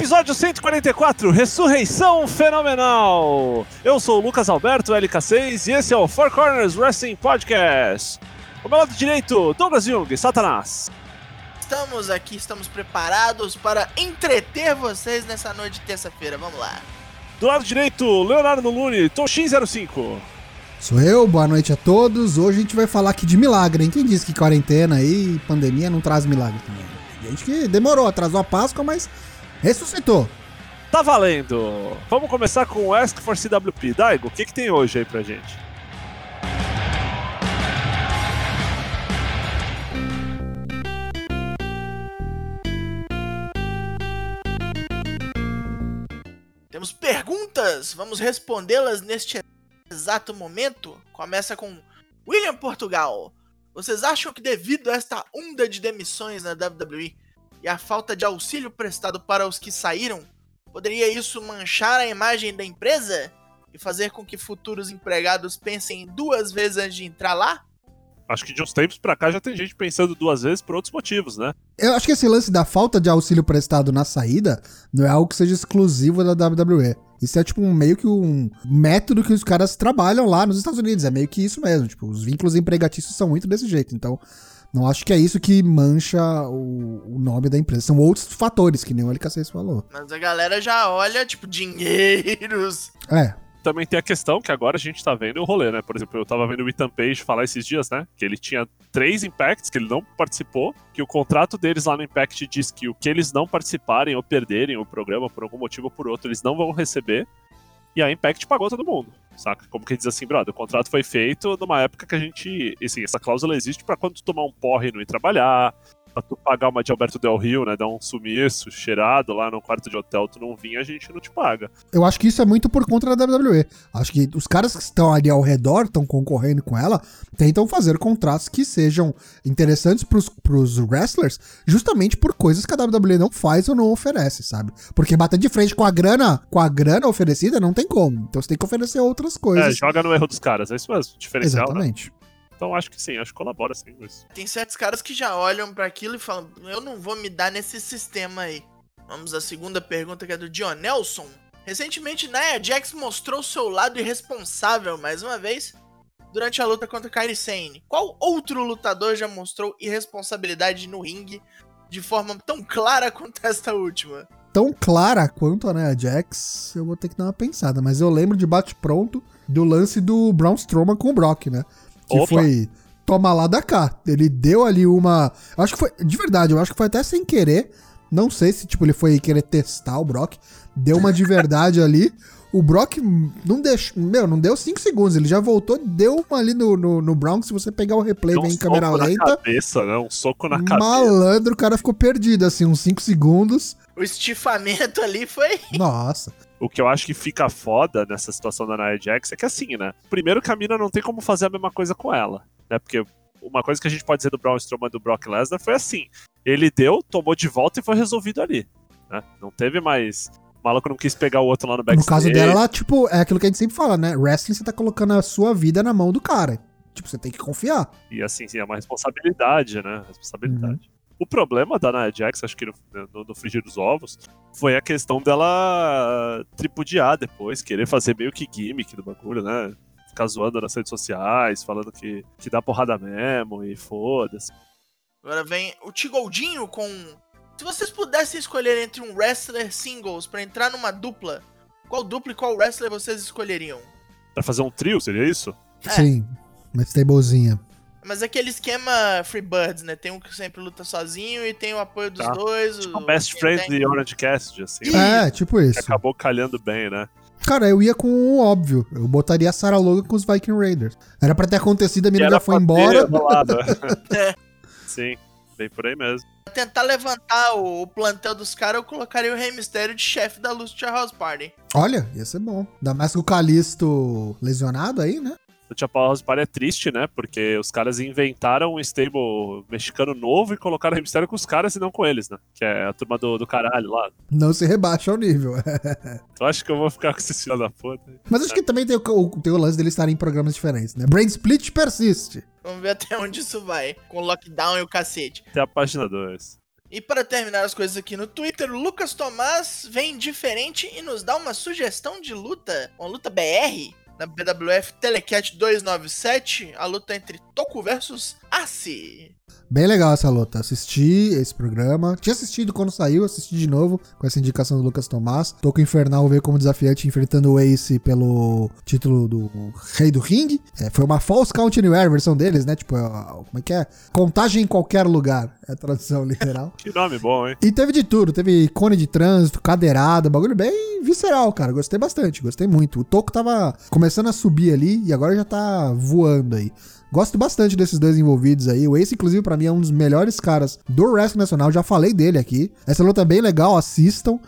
Episódio 144, Ressurreição Fenomenal. Eu sou o Lucas Alberto, LK6, e esse é o Four Corners Wrestling Podcast. O meu lado direito, Douglas Jung, Satanás. Estamos aqui, estamos preparados para entreter vocês nessa noite de terça-feira. Vamos lá. Do lado direito, Leonardo Lune, Toshin05. Sou eu, boa noite a todos. Hoje a gente vai falar aqui de milagre, hein? Quem disse que quarentena e pandemia não traz milagre também? Gente que demorou, atrasou a Páscoa, mas ressuscitou. Tá valendo! Vamos começar com o Ask for CWP. Daigo, o que, que tem hoje aí pra gente? Temos perguntas, vamos respondê-las neste exato momento. Começa com William Portugal. Vocês acham que devido a esta onda de demissões na WWE e a falta de auxílio prestado para os que saíram, poderia isso manchar a imagem da empresa e fazer com que futuros empregados pensem duas vezes antes de entrar lá? Acho que de uns tempos pra cá já tem gente pensando duas vezes por outros motivos, né? Eu acho que esse lance da falta de auxílio prestado na saída não é algo que seja exclusivo da WWE. Isso é tipo um, meio que um método que os caras trabalham lá nos Estados Unidos. É meio que isso mesmo. Tipo, os vínculos empregatícios são muito desse jeito. Então, não acho que é isso que mancha o, o nome da empresa. São outros fatores, que nem o LKC falou. Mas a galera já olha, tipo, dinheiros. É, Também tem a questão que agora a gente tá vendo o rolê, né? Por exemplo, eu tava vendo o Ethan Page falar esses dias, né? Que ele tinha três Impacts que ele não participou, que o contrato deles lá no Impact diz que o que eles não participarem ou perderem o programa por algum motivo ou por outro, eles não vão receber. E a Impact pagou todo mundo, saca? Como que diz assim, brother, o contrato foi feito numa época que a gente. Assim, essa cláusula existe pra quando tu tomar um porre e não ir trabalhar, pra tu pagar uma de Alberto Del Rio, né? Dar um sumiço cheirado lá no quarto de hotel, tu não vir, a gente não te paga. eu acho que isso é muito por conta da WWE. Acho que os caras que estão ali ao redor, estão concorrendo com ela, tentam fazer contratos que sejam interessantes pros, pros wrestlers, justamente por coisas que a WWE não faz ou não oferece, sabe? Porque bater de frente com a grana, com a grana oferecida, não tem como. Então você tem que oferecer outras É, coisas. joga no erro dos caras, é isso mesmo, diferencial, né? Então acho que sim, acho que colabora sim com isso. Tem certos caras que já olham para aquilo e falam: Eu não vou me dar nesse sistema aí. Vamos à segunda pergunta que é do John Nelson. Recentemente, Nia Jax mostrou seu lado irresponsável mais uma vez durante a luta contra Kairi Sane. Qual outro lutador já mostrou irresponsabilidade no ringue de forma tão clara quanto esta última? Tão clara quanto a Nia Jax, eu vou ter que dar uma pensada. Mas eu lembro de bate-pronto do lance do Braun Strowman com o Brock, né? Que Opa. foi toma lá da cá. Ele deu ali uma. Acho que foi. De verdade, eu acho que foi até sem querer. Não sei se, tipo, ele foi querer testar o Brock. Deu uma de verdade ali. O Brock não deixou. Meu, não deu 5 segundos. Ele já voltou, deu uma ali no, no, no Brown. Se você pegar o replay Deu bem um em câmera soco na lenta. cabeça, né? Um soco na cabeça. Malandro, o cara ficou perdido, assim, uns 5 segundos. O estifamento ali foi. Nossa. O que eu acho que fica foda nessa situação da Nia Jax é que assim, né? Primeiro que a mina não tem como fazer a mesma coisa com ela, né? Porque uma coisa que a gente pode dizer do Braun Strowman e do Brock Lesnar foi assim: ele deu, tomou de volta e foi resolvido ali, né? Não teve mais. O maluco não quis pegar o outro lá no No backstage. caso dela, ela, tipo, é aquilo que a gente sempre fala, né? Wrestling, você tá colocando a sua vida na mão do cara. Tipo, você tem que confiar. E assim, sim, é uma responsabilidade, né? Responsabilidade. Uhum. O problema da Nia Jax, acho que no, no, no frigir dos ovos, foi a questão dela tripudiar depois, querer fazer meio que gimmick do bagulho, né? Ficar zoando nas redes sociais, falando que, que dá porrada mesmo e foda-se. Agora vem o Tigoldinho com. Se vocês pudessem escolher entre um wrestler singles pra entrar numa dupla, qual dupla e qual wrestler vocês escolheriam? Pra fazer um trio, seria isso? É. Sim. Uma stablezinha. Mas aquele esquema Freebirds, né? Tem um que sempre luta sozinho e tem o apoio dos Tá. dois. Tipo o Best quem Friend tem- de Orange Cassidy, assim. Ih, né? É, tipo Que isso. acabou calhando bem, né? Cara, eu ia com o óbvio. Eu botaria a Sarah Logan com os Viking Raiders. Era pra ter acontecido, a era já foi embora. É. Sim, bem por aí mesmo. Pra tentar levantar o, o plantel dos caras, eu colocaria o Rey Mysterio de chefe da Lucha House Party. Olha, ia ser bom. Ainda mais com o Calisto lesionado aí, né? O Chapéu House Party é triste, né? Porque os caras inventaram um stable mexicano novo e colocaram o mistério com os caras e não com eles, né? Que é a turma do, do caralho lá. Não se rebaixa ao nível. Então acho que eu vou ficar com esse filho da puta. Mas acho que também tem o, o- tem o lance deles estarem em programas diferentes, né? Brain Split persiste. Vamos ver até onde isso vai. Com o lockdown e o cacete. Até a página 2. E para terminar as coisas aqui no Twitter, o Lucas Tomás vem diferente e nos dá uma sugestão de luta, uma luta BR, na BWF Telecat 297, a luta entre Toku versus Ace. Bem legal essa luta. Assisti esse programa. Tinha assistido quando saiu, assisti de novo com essa indicação do Lucas Tomás. Toco Infernal veio como desafiante enfrentando o Ace pelo título do Rei do Ring. É, foi uma False Count Anywhere, a versão deles, né? Tipo, como é que é? Contagem em qualquer lugar. É a tradução literal. que nome bom, hein? E teve de tudo. Teve cone de trânsito, cadeirada, bagulho bem visceral, cara. Gostei bastante, gostei muito. O Toco tava começando a subir ali e agora já tá voando aí. Gosto bastante desses dois envolvidos aí. O Ace, inclusive, para mim é um dos melhores caras do Wrestling Nacional. Já falei dele aqui. Essa luta é bem legal, assistam.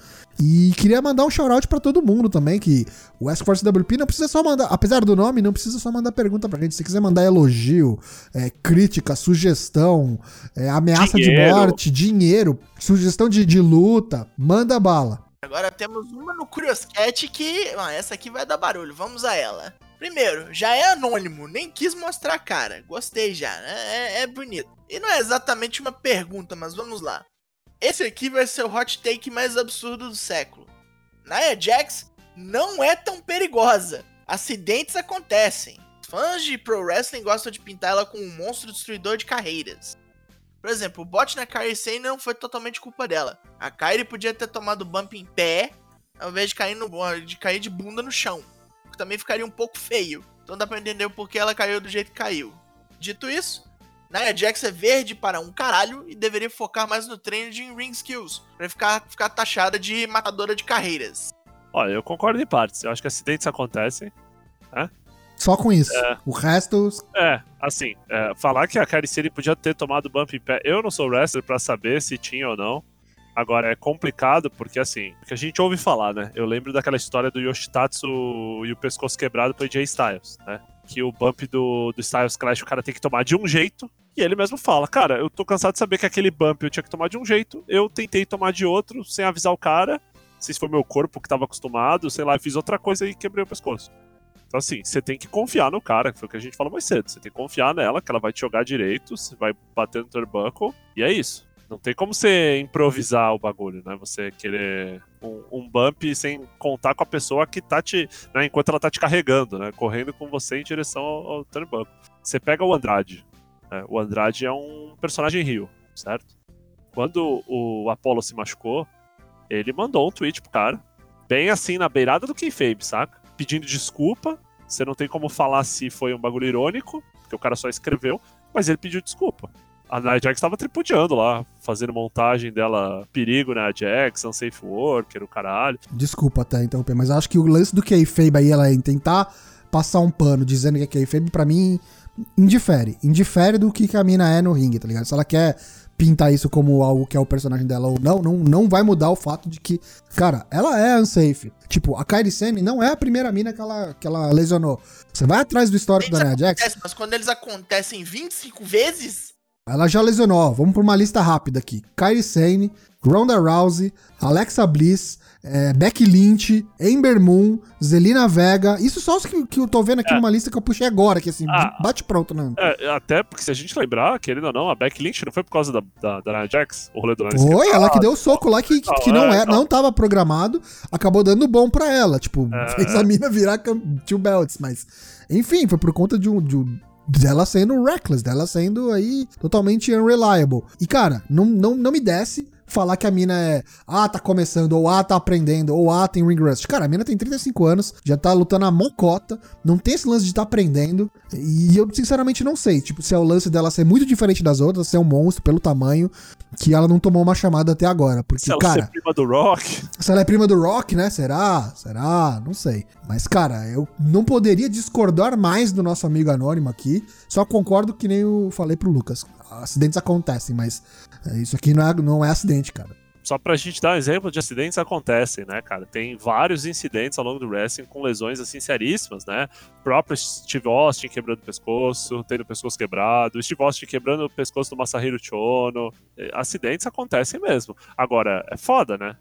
E queria mandar um shout-out pra todo mundo também, que o Ask Force WP não precisa só mandar, apesar do nome, não precisa só mandar pergunta pra gente. Se quiser mandar elogio, é, crítica, sugestão, é, ameaça dinheiro. de morte, dinheiro, sugestão de, de luta, manda bala. Agora temos uma no Curioscat que. Ah, essa aqui vai dar barulho, vamos a ela. Primeiro, já é anônimo, nem quis mostrar a cara. Gostei já, né? É, é bonito. E não é exatamente uma pergunta, mas vamos lá. Esse aqui vai ser o hot take mais absurdo do século. Nia Jax não é tão perigosa. Acidentes acontecem. Fãs de pro wrestling gostam de pintar ela como um monstro destruidor de carreiras. Por exemplo, o bot na Kairi Sane não foi totalmente culpa dela. A Kairi podia ter tomado bump em pé, ao invés de cair, no, de cair de bunda no chão também ficaria um pouco feio. Então dá pra entender o porquê ela caiu do jeito que caiu. Dito isso, Nia Jax é verde para um caralho e deveria focar mais no treino de ring skills, pra ficar, ficar taxada de matadora de carreiras. Olha, eu concordo em partes. Eu acho que acidentes acontecem, né? Só com isso. É. O resto. É, assim, é, falar que a Caricine podia ter tomado bump em pé. Eu não sou wrestler para saber se tinha ou não. Agora, é complicado porque, assim, que a gente ouve falar, né? Eu lembro daquela história do Yoshitatsu e o pescoço quebrado pro Jay Styles, né? Que o bump do, do Styles Clash o cara tem que tomar de um jeito. E ele mesmo fala, cara, eu tô cansado de saber que aquele bump eu tinha que tomar de um jeito. Eu tentei tomar de outro sem avisar o cara. Se foi meu corpo que tava acostumado, sei lá, fiz outra coisa e quebrei o pescoço. Então, assim, você tem que confiar no cara, que foi o que a gente falou mais cedo. Você tem que confiar nela, que ela vai te jogar direito, você vai bater no turnbuckle, e é isso. Não tem como você improvisar o bagulho, né? Você querer um, um bump sem contar com a pessoa que tá te. Né, enquanto ela tá te carregando, né? Correndo com você em direção ao, ao turnbuckle. Você pega o Andrade. Né? O Andrade é um personagem rio, certo? Quando o Apollo se machucou, ele mandou um tweet pro cara, bem assim na beirada do kayfabe, saca? Pedindo desculpa. Você não tem como falar se foi um bagulho irônico, porque o cara só escreveu, mas ele pediu desculpa a Nia Jax estava tripudiando lá, fazendo montagem dela, perigo na Jax, unsafe worker, o caralho. Desculpa até interromper, mas acho que o lance do kayfabe aí, ela é em tentar passar um pano dizendo que é kayfabe, pra mim, indifere. Indifere do que a mina é no ringue, tá ligado? Se ela quer pintar isso como algo que é o personagem dela ou não, não, não vai mudar o fato de que, cara, ela é unsafe. Tipo, a Kairi Sane não é a primeira mina que ela, que ela lesionou. Você vai atrás do histórico da Nia Jax. Mas quando eles acontecem 25 vezes, ela já lesionou, ó, vamos por uma lista rápida aqui. Kairi Sane, Ronda Rousey, Alexa Bliss, é, Becky Lynch, Ember Moon, Zelina Vega. Isso só os que, que eu tô vendo aqui é. numa lista que eu puxei agora, que assim, ah, bate pronto, né? É, até porque se a gente lembrar, querendo ou não, a Becky Lynch não foi por causa da, da, da Nia Jax, o rolê do Nia Foi, ela que deu o soco lá que, que, que não, é, não tava programado, acabou dando bom pra ela. Tipo, é. fez a mina virar two belts, mas. Enfim, foi por conta de um, de um dela sendo reckless, dela sendo aí totalmente unreliable. E cara, não, não, não me desce falar que a mina é, ah, tá começando, ou ah, tá aprendendo, ou ah, tem ring rust. Cara, a mina tem 35 anos, já tá lutando a mocota, não tem esse lance de tá aprendendo, e eu sinceramente não sei, tipo, se é o lance dela ser muito diferente das outras, ser um monstro pelo tamanho, que ela não tomou uma chamada até agora, porque, se ela cara... é prima do Rock? Se ela é prima do Rock, né, será? Será? Não sei. Mas, cara, eu não poderia discordar mais do nosso amigo anônimo aqui, só concordo que nem eu falei pro Lucas. Acidentes acontecem, mas isso aqui não é, não é acidente, cara. Só pra gente dar um exemplo de acidentes acontecem, né, cara? Tem vários incidentes ao longo do wrestling com lesões assim seríssimas, né? O próprio Steve Austin quebrando o pescoço, tendo o pescoço quebrado, o Steve Austin quebrando o pescoço do Masahiro Chono. É, acidentes acontecem mesmo. Agora, é foda, né?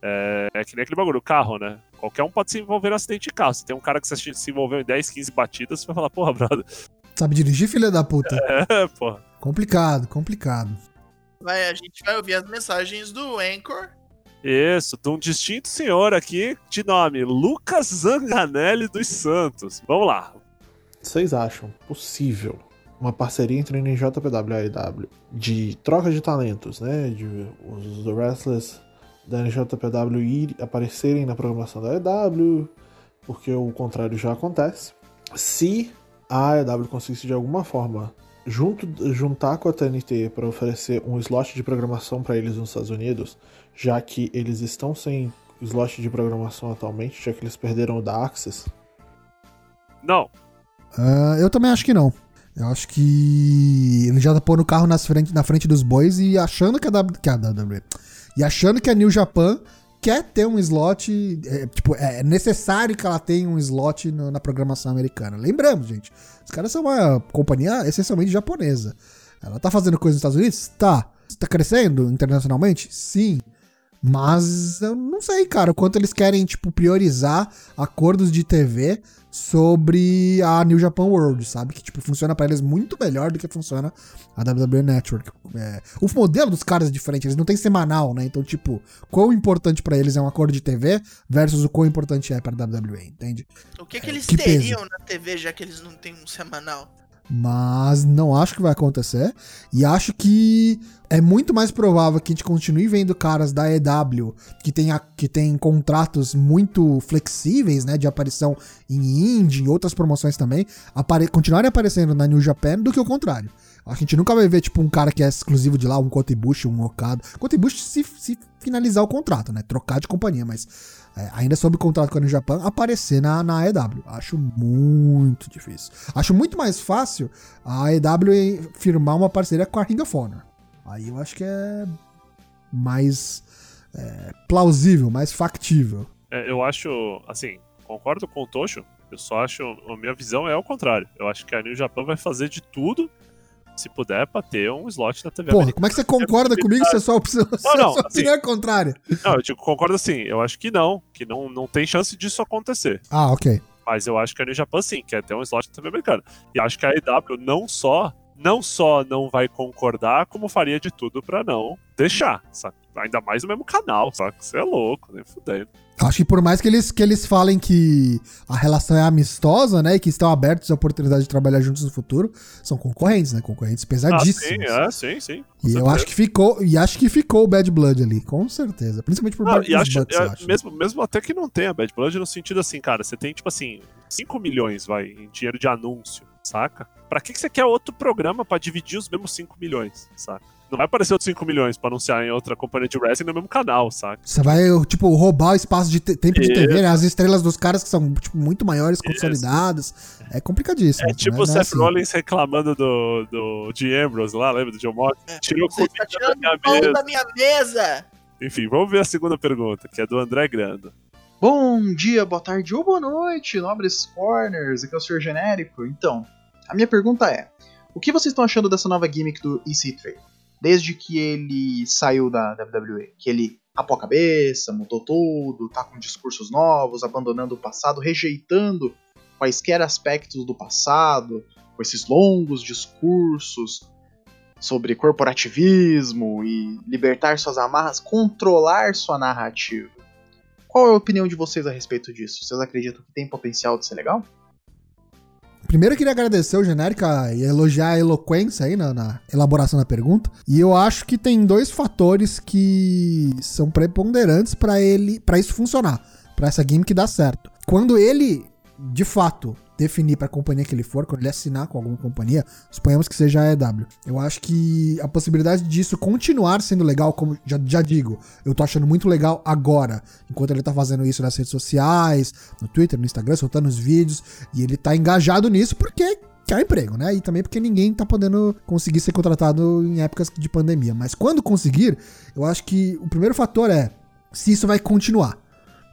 É, é, que nem aquele bagulho, carro, né? Qualquer um pode se envolver no acidente de carro. Se tem um cara que se envolveu em 10, 15 batidas, você vai falar, porra, brother. Sabe dirigir, filha da puta? É, porra. Complicado, complicado. Vai, a gente vai ouvir as mensagens do Anchor. Isso, de um distinto senhor aqui de nome Lucas Zanganelli dos Santos. Vamos lá. Vocês acham possível uma parceria entre NJPW e AEW de troca de talentos, né? De os wrestlers da NJPW ir aparecerem na programação da AEW, porque o contrário já acontece. Se a AEW conseguisse de alguma forma junto, juntar com a TNT para oferecer um slot de programação para eles nos Estados Unidos, já que eles estão sem slot de programação atualmente, já que eles perderam o da Access? Não. Uh, eu também acho que não. Eu acho que ele já tá pondo o carro nas frente, na frente dos bois e achando que a, w, que a WWE. E achando que a New Japan quer ter um slot. É, tipo, é necessário que ela tenha um slot no, na programação americana. Lembramos, gente. Os caras são uma companhia essencialmente japonesa. Ela tá fazendo coisa nos Estados Unidos? Tá. Tá crescendo internacionalmente? Sim. Mas eu não sei, cara, o quanto eles querem, tipo, priorizar acordos de TV sobre a New Japan World, sabe? Que, tipo, funciona para eles muito melhor do que funciona a WWE Network. É, o modelo dos caras é diferente, eles não têm semanal, né? Então, tipo, quão importante para eles é um acordo de TV versus o quão importante é pra WWE, entende? O que, que é, eles que teriam peso. na TV já que eles não têm um semanal? Mas não acho que vai acontecer. E acho que é muito mais provável que a gente continue vendo caras da EW que tem, a, que tem contratos muito flexíveis, né? De aparição em indie e outras promoções também, apare continuarem aparecendo na New Japan do que o contrário. A gente nunca vai ver, tipo, um cara que é exclusivo de lá, um Kotibushi, um Okada. Kotibushi se, se finalizar o contrato, né? Trocar de companhia, mas é, ainda sob contrato com a New Japan, aparecer na, na AEW. Acho muito difícil. Acho muito mais fácil a AEW firmar uma parceria com a Ring of Honor. Aí eu acho que é mais é, plausível, mais factível. É, eu acho, assim, concordo com o Tocho. Eu só acho, a minha visão é o contrário. Eu acho que a New Japan vai fazer de tudo se puder, pra ter um slot na TV Porra, americana. como é que você concorda comigo se a sua opção, não, não, sua assim, opinião é contrária? Não, eu digo, concordo assim, eu acho que não, que não, não tem chance disso acontecer. Ah, ok. Mas eu acho que a New Japan sim, quer ter um slot na TV americana. E acho que a EW não só não só não vai concordar, como faria de tudo para não deixar, sabe? Ainda mais no mesmo canal, sabe? Você é louco, nem fudendo. Acho que por mais que eles, que eles falem que a relação é amistosa, né? E que estão abertos a oportunidade de trabalhar juntos no futuro, são concorrentes, né? Concorrentes pesadíssimos. Ah, sim, é, sim, sim. E eu acho que ficou, e acho que ficou o Bad Blood ali, com certeza. Principalmente por parte dos acho, Bucks, é, acho. Mesmo, mesmo até que não tenha Bad Blood, no sentido assim, cara, você tem, tipo assim, 5 milhões, vai, em dinheiro de anúncio, saca? Pra que, que você quer outro programa para dividir os mesmos 5 milhões, saca? Não vai aparecer outros 5 milhões pra anunciar em outra companhia de wrestling no mesmo canal, saca? Você vai, tipo, roubar o espaço de tempo de TV, né? As estrelas dos caras que são, tipo, muito maiores, consolidadas. É complicadíssimo. É tipo né? o Seth assim. Rollins reclamando do, do de Ambrose lá, lembra do John Mox? É. Tirou Você está tirando da minha, mesa. da minha mesa! Enfim, vamos ver a segunda pergunta, que é do André Grando. Bom dia, boa tarde ou boa noite, nobres corners. Aqui é o Sr. Genérico. Então, a minha pergunta é: o que vocês estão achando dessa nova gimmick do EC3? Desde que ele saiu da WWE, que ele apou a cabeça, mudou tudo, tá com discursos novos, abandonando o passado, rejeitando quaisquer aspectos do passado, com esses longos discursos sobre corporativismo e libertar suas amarras, controlar sua narrativa. Qual é a opinião de vocês a respeito disso? Vocês acreditam que tem potencial de ser legal? Primeiro eu queria agradecer o Genérica e elogiar a eloquência aí na, na, elaboração da pergunta. E eu acho que tem dois fatores que são preponderantes para ele, para isso funcionar, para essa gimmick dar certo. Quando ele, de fato, definir para a companhia que ele for, quando ele assinar com alguma companhia, suponhamos que seja a EW. Eu acho que a possibilidade disso continuar sendo legal, como já, já digo, eu tô achando muito legal agora, enquanto ele tá fazendo isso nas redes sociais, no Twitter, no Instagram, soltando os vídeos, e ele tá engajado nisso porque quer emprego, né? E também porque ninguém tá podendo conseguir ser contratado em épocas de pandemia. Mas quando conseguir, eu acho que o primeiro fator é se isso vai continuar.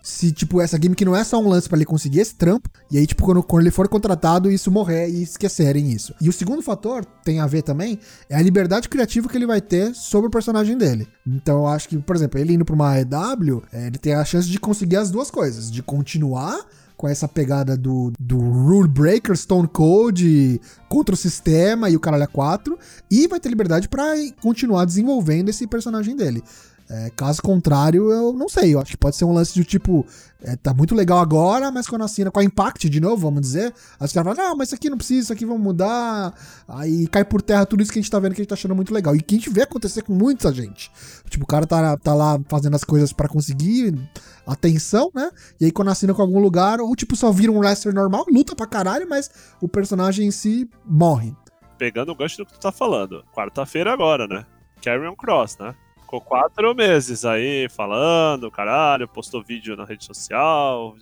Se, tipo, essa gimmick não é só um lance pra ele conseguir esse trampo, e aí, tipo, quando, quando ele for contratado, isso morrer e esquecerem isso. E o segundo fator, tem a ver também, é a liberdade criativa que ele vai ter sobre o personagem dele. Então, eu acho que, por exemplo, ele indo pra uma AEW, é, ele tem a chance de conseguir as duas coisas, de continuar com essa pegada do, do Rule Breaker, Stone Cold contra o sistema e o caralho 4, e vai ter liberdade para continuar desenvolvendo esse personagem dele. É, caso contrário, eu não sei. Eu acho que pode ser um lance de tipo, é, tá muito legal agora, mas quando assina com a Impact de novo, vamos dizer, aí os caras falam, não, mas isso aqui não precisa, isso aqui vamos mudar. Aí cai por terra tudo isso que a gente tá vendo que a gente tá achando muito legal. E que a gente vê acontecer com muita gente. Tipo, o cara tá, tá lá fazendo as coisas para conseguir atenção, né? E aí quando assina com algum lugar, ou tipo, só vira um wrestler normal, luta pra caralho, mas o personagem em si morre. Pegando o gancho do que tu tá falando. Quarta-feira agora, né? Carrion Cross, né? Ficou quatro meses aí falando, caralho, postou vídeo na rede social,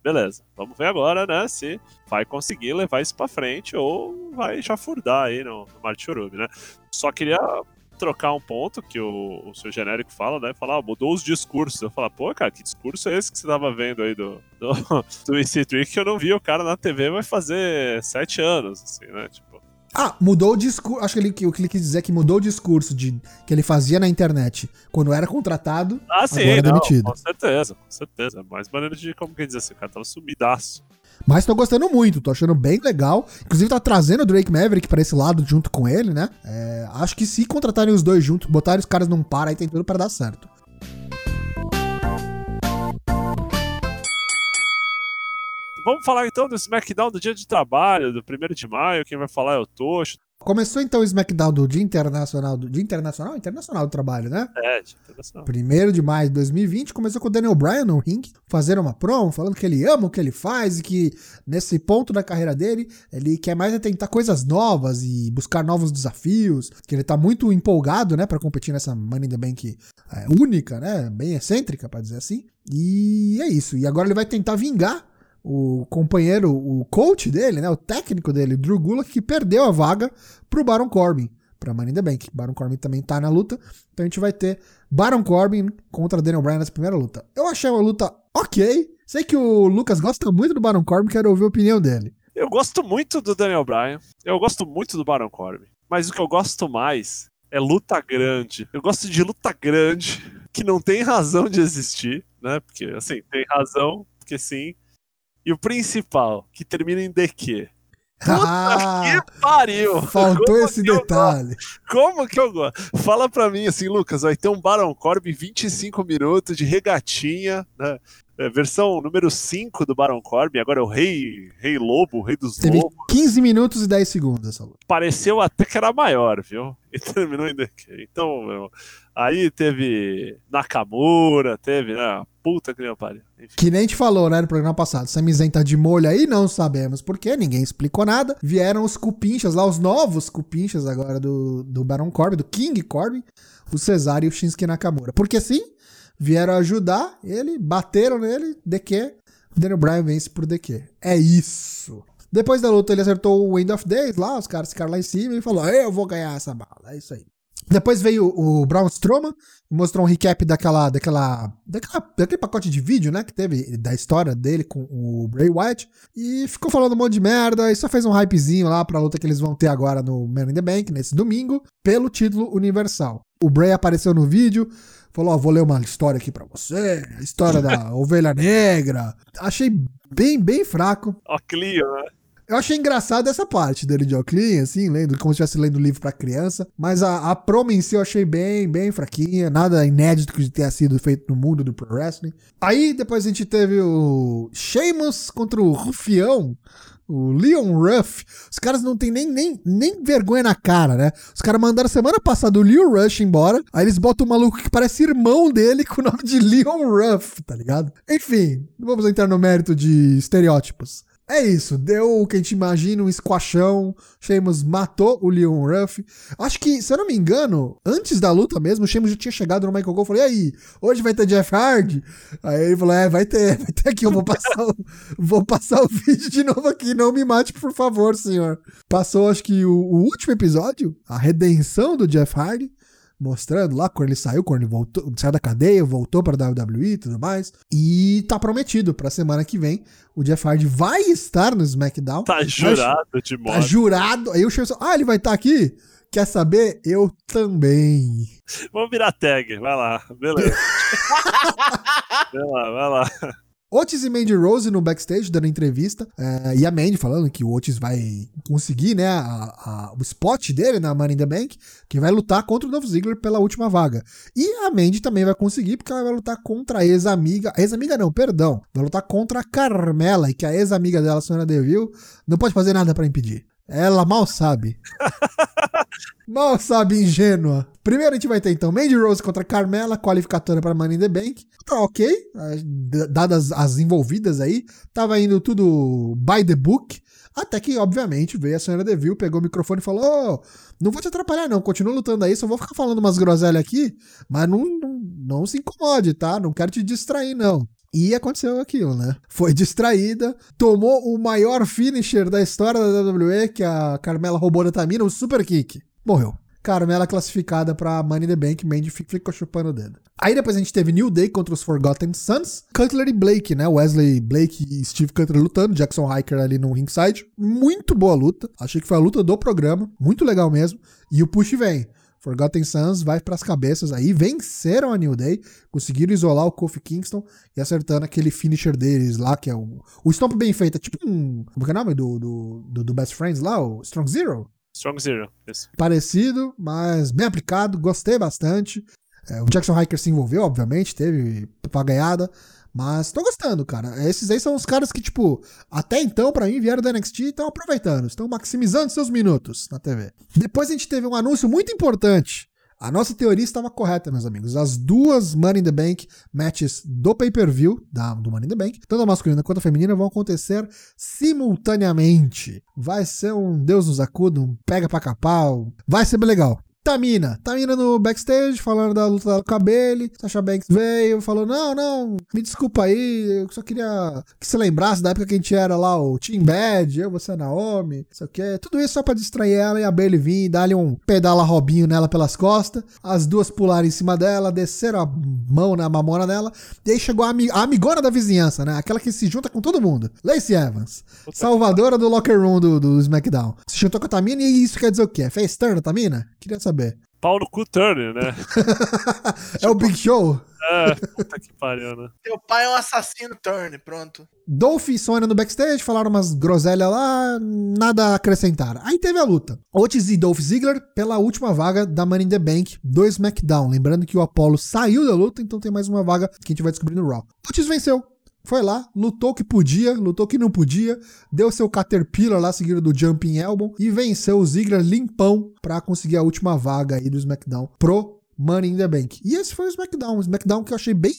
beleza. Vamos ver agora, né, se vai conseguir levar isso pra frente ou vai já furdar aí no, no Mar né? Só queria trocar um ponto que o, o seu genérico fala, né? Falar, ah, mudou os discursos. Eu falar, pô, cara, que discurso é esse que você tava vendo aí do, do, do EC3 que eu não vi o cara na TV vai fazer sete anos, assim, né? Tipo, ah, mudou o discurso. Acho que ele, o que ele quis dizer é que mudou o discurso de, que ele fazia na internet quando era contratado. Ah, sim, agora é não, demitido. com certeza, com certeza. Mais maneira de, como que dizer assim, o cara tava sumidaço. Mas tô gostando muito, tô achando bem legal. Inclusive tá trazendo o Drake Maverick pra esse lado junto com ele, né? É, acho que se contratarem os dois juntos, botarem os caras num par, aí tem tudo para dar certo. Vamos falar então do SmackDown do dia de trabalho, do 1 de maio. Quem vai falar é o Tocho. Começou então o SmackDown do Dia Internacional do Dia Internacional, Internacional do Trabalho, né? É, internacional. 1 de maio de 2020 começou com o Daniel Bryan no ring, fazendo uma promo, falando que ele ama o que ele faz e que nesse ponto da carreira dele, ele quer mais é tentar coisas novas e buscar novos desafios, que ele tá muito empolgado, né, para competir nessa Money in the Bank é, única, né, bem excêntrica, para dizer assim. E é isso. E agora ele vai tentar vingar o companheiro, o coach dele, né, o técnico dele, Drew Gulak, que perdeu a vaga pro Baron Corbin, pra Money in the Bank. Baron Corbin também tá na luta, então a gente vai ter Baron Corbin contra Daniel Bryan nessa primeira luta. Eu achei uma luta ok, sei que o Lucas gosta muito do Baron Corbin, quero ouvir a opinião dele. Eu gosto muito do Daniel Bryan, eu gosto muito do Baron Corbin, mas o que eu gosto mais é luta grande. Eu gosto de luta grande, que não tem razão de existir, né? Porque, assim, tem razão, porque sim, e o principal, que termina em DQ. Puta ah, que pariu! Faltou Como esse detalhe. Como que eu gosto? Fala pra mim assim, Lucas, vai ter um Baron Corbin 25 minutos de regatinha, né? É, versão número 5 do Baron Corbin, agora é o Rei, Rei Lobo, o Rei dos Teve Lobos. 15 minutos e 10 segundos essa luta. Pareceu até que era maior, viu? E terminou em DQ. Então, meu, aí teve Nakamura, teve, né? Puta que pariu. Que nem gente falou, né, no programa passado. Sami Zayn tá de molho aí, não sabemos porquê, ninguém explicou nada. Vieram os cupinchas lá, os novos cupinchas agora do, do Baron Corbin, do King Corbin, o Cesaro e o Shinsuke Nakamura. Porque sim, vieram ajudar ele, bateram nele, DQ. Daniel Bryan vence por DQ. É isso. Depois da luta, ele acertou o End of Days lá, os caras ficaram lá em cima e falou: Eu vou ganhar essa bala. É isso aí. Depois veio o Braun Strowman, mostrou um recap daquela, daquela, daquela, daquele pacote de vídeo, né, que teve da história dele com o Bray Wyatt, e ficou falando um monte de merda, e só fez um hypezinho lá pra luta que eles vão ter agora no Man in the Bank, nesse domingo, pelo título universal. O Bray apareceu no vídeo, falou, ó, oh, vou ler uma história aqui pra você, a história da ovelha negra. Achei bem, bem fraco. Ó, Clio, né? Eu achei engraçado essa parte dele de Oclean, assim, lendo, como se estivesse lendo livro para criança. Mas a, a promo em si eu achei bem, bem fraquinha. Nada inédito que tenha sido feito no mundo do pro wrestling. Aí depois a gente teve o Sheamus contra o Rufião. O Leon Ruff, os caras não tem nem, nem, nem vergonha na cara, né? Os caras mandaram semana passada o Leon Rush embora, aí eles botam um maluco que parece irmão dele com o nome de Leon Ruff, tá ligado? Enfim, não vamos entrar no mérito de estereótipos. É isso, deu o que a gente imagina, um esquachão. Sheamus matou o Leon Ruff. Acho que, se eu não me engano, antes da luta mesmo, o Sheamus já tinha chegado no Michael Cole e falou: E aí, hoje vai ter Jeff Hardy? Aí ele falou: É, vai ter, vai ter aqui, eu vou passar o, vou passar o vídeo de novo aqui. Não me mate, por favor, senhor. Passou, acho que o, o último episódio, a redenção do Jeff Hardy. Mostrando lá quando ele saiu, quando ele voltou, saiu da cadeia, voltou pra WWE e tudo mais. E tá prometido pra semana que vem. O Jeff Hardy vai estar no SmackDown. Tá jurado de Tá morte. jurado. Aí o Sheamus, ah, ele vai estar aqui? Quer saber? Eu também. Vamos virar tag, vai lá, beleza. vai lá, vai lá. Otis e Mandy Rose no backstage dando entrevista. é, e a Mandy falando que o Otis vai conseguir, né, a- a- o spot dele na Money in the Bank, que vai lutar contra o Dolph Ziggler pela última vaga. E a Mandy também vai conseguir, porque ela vai lutar contra a ex-amiga. Ex-amiga não, perdão. Vai lutar contra a Carmela, e que a ex-amiga dela, a Sonya Deville, não pode fazer nada pra impedir. Ela mal sabe. mal sabe, ingênua. Primeiro a gente vai ter então Mandy Rose contra Carmela, qualificatória para Money in the Bank. Tá ok, eh, dadas as envolvidas aí. Tava indo tudo by the book. Até que, obviamente, veio a senhora Deville, pegou o microfone e falou: "Ô, não vou te atrapalhar, não. Continua lutando aí, só vou ficar falando umas groselhas aqui. Mas não, não, não se incomode, tá? Não quero te distrair, não. E aconteceu aquilo, né? Foi distraída, tomou o maior finisher da história da WWE, que a Carmela roubou da Tamina, o Super Kick. Morreu. Carmela classificada pra Money the Bank, Mandy fi- ficou chupando o dedo. Aí depois a gente teve New Day contra os Forgotten Sons, Cutler e Blake, né? Wesley Blake e Steve Cutler lutando, Jackson Hiker ali no ringside. Muito boa luta. Achei que foi a luta do programa, muito legal mesmo. E o push vem. Forgotten Sons vai pras cabeças aí, venceram a New Day, conseguiram isolar o Kofi Kingston e acertando aquele finisher deles lá, que é o, o stomp bem feito, é tipo um, como que é o nome do, do, do, do Best Friends lá, o Strong Zero? Strong Zero. Isso. parecido, mas bem aplicado, gostei bastante. É, o Jackson Hiker se envolveu, obviamente, teve papagaiada, mas tô gostando, cara. Esses aí são os caras que, tipo, até então, pra mim, vieram da NXT e estão aproveitando, estão maximizando seus minutos na TV. Depois a gente teve um anúncio muito importante. A nossa teoria estava correta, meus amigos. As duas Money in the Bank matches do pay-per-view, da- do Money in the Bank, tanto a masculina quanto a feminina, vão acontecer simultaneamente. Vai ser um Deus nos acuda, um pega pra capar, um- vai ser bem legal. Tamina. Tamina no backstage, falando da luta a Bailey. Sasha Banks veio, falou: Não, não, me desculpa aí. Eu só queria que você lembrasse da época que a gente era lá o Team Bad, eu, você, Naomi, isso aqui. Tudo isso só pra distrair ela e a Bailey vir dar-lhe um pedala Robinho nela pelas costas. As duas pularam em cima dela, desceram a mão na mamona dela. E aí chegou a, a amigona da vizinhança, né? Aquela que se junta com todo mundo. Lacey Evans. Salvadora do locker room do, do SmackDown. Se juntou com a Tamina e isso quer dizer o quê? Fez turn a Tamina? Queria saber. Pau no cu Turner, né? é o Big Show? É, puta que pariu, né? Teu pai é um assassino turn, pronto. Dolph e Sonya no backstage, falaram umas groselhas lá, nada a acrescentar. Aí teve a luta. Otis e Dolph Ziggler pela última vaga da Money in the Bank do SmackDown. Lembrando que o Apollo saiu da luta, então tem mais uma vaga que a gente vai descobrir no Raw. Otis venceu. Foi lá, lutou que podia, lutou que não podia, deu seu Caterpillar lá, seguido do Jumping Elbow, e venceu o Ziggler limpão pra conseguir a última vaga aí do SmackDown pro Money in the Bank. E esse foi o SmackDown, um SmackDown que eu achei bem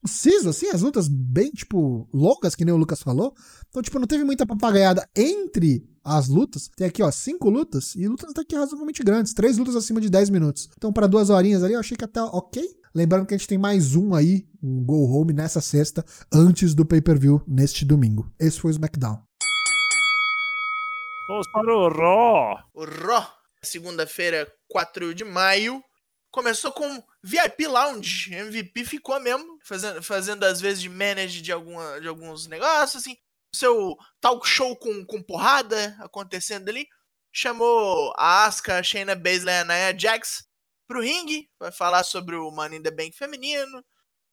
conciso, assim, as lutas bem, tipo, longas, que nem o Lucas falou. Então, tipo, não teve muita papagaiada entre as lutas. Tem aqui, ó, cinco lutas e lutas até que razoavelmente grandes. Três lutas acima de 10 minutos. Então, para duas horinhas ali, eu achei que até ok. Lembrando que a gente tem mais um aí, um Go Home nessa sexta, antes do pay-per-view neste domingo. Esse foi o SmackDown. Vamos para o Raw. O Raw, segunda-feira, 4 de maio, começou com VIP Lounge. MVP ficou mesmo, fazendo, fazendo às vezes de manager de, alguma, de alguns negócios, assim. Seu talk show com, com porrada acontecendo ali. Chamou a Asuka, a Shayna Baszler e a Nia Jax pro ringue. Vai falar sobre o Money in the Bank feminino.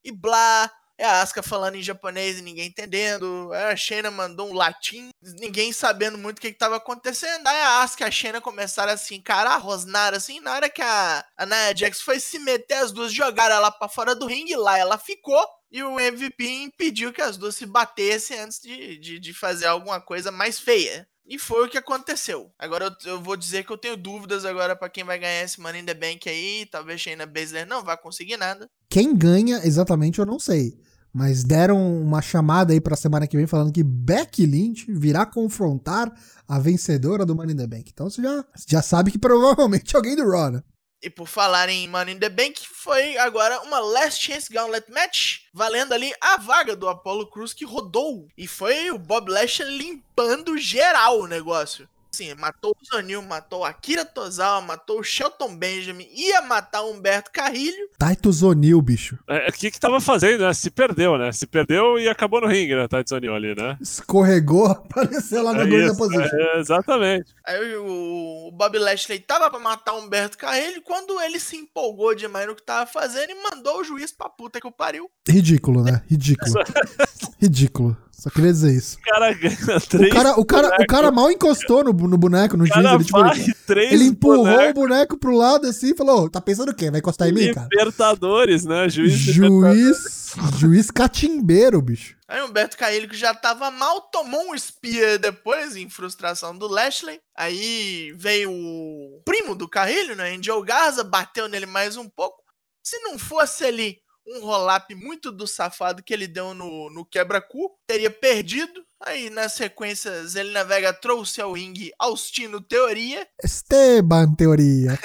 E blá. É a Asuka falando em japonês e ninguém entendendo. Aí a Shayna mandou um latim, ninguém sabendo muito o que, que tava acontecendo. Aí a Asuka e a Shayna começaram assim, encarar, rosnar assim. Na hora que a, a Nia Jax foi se meter, as duas jogaram ela pra fora do ringue. Lá ela ficou. E o MVP impediu que as duas se batessem antes de, de, de fazer alguma coisa mais feia. E foi o que aconteceu. Agora eu, eu vou dizer que eu tenho dúvidas agora pra quem vai ganhar esse Money in the Bank aí. Talvez Shayna Baszler não vá conseguir nada. Quem ganha exatamente eu não sei. Mas deram uma chamada aí pra semana que vem falando que Becky Lynch virá confrontar a vencedora do Money in the Bank. Então você já, já sabe que provavelmente alguém do Raw, né? E por falar em Money in the Bank, foi agora uma Last Chance Gauntlet Match, valendo ali a vaga do Apollo Cruz que rodou. E foi o Bob Lashley limpando geral o negócio. Sim, matou o Zonil, matou a Akira Tozawa, matou o Shelton Benjamin, ia matar o Humberto Carrilho. Titus O'Neill, bicho. É, o que que tava fazendo, né? Se perdeu, né? Se perdeu e acabou no ringue, né? Titus O'Neill ali, né? Escorregou, apareceu lá na É Gorilla isso, Position. é, exatamente. Aí o, o Bob Lashley tava pra matar o Humberto Carrilho quando ele se empolgou demais no que tava fazendo e mandou o juiz pra puta que o pariu. Ridículo, né? Ridículo. Ridículo. Só queria dizer isso. O cara ganha O três cara, o cara, o cara mal encostou no, no boneco, no O juiz. Ele, tipo, ele, ele empurrou bonecos. o boneco pro lado assim e falou: "Ô, tá pensando o quê? Vai encostar em mim, cara? Libertadores, né? Juiz. Juiz. Juiz catimbeiro, bicho. Aí o Humberto Carrilho, que já tava mal, tomou um spear depois, em frustração do Lashley. Aí veio o primo do Carrilho, né? Angel Garza, bateu nele mais um pouco. Se não fosse ali um roll-up muito do safado que ele deu no, no quebra-cu, teria perdido. Aí, nas sequências, ele navega trouxe ao ringue Austino Teoria. Esteban, teoria.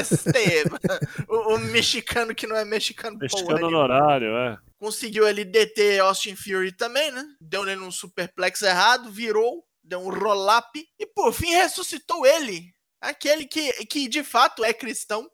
Esteban, o, o mexicano que não é mexicano, porra Mexicano no nenhuma. horário, é. conseguiu ali deter Austin Fury também, né? Deu nele um superplex errado, virou, deu um roll-up e por fim ressuscitou ele. Aquele que, que de fato é cristão.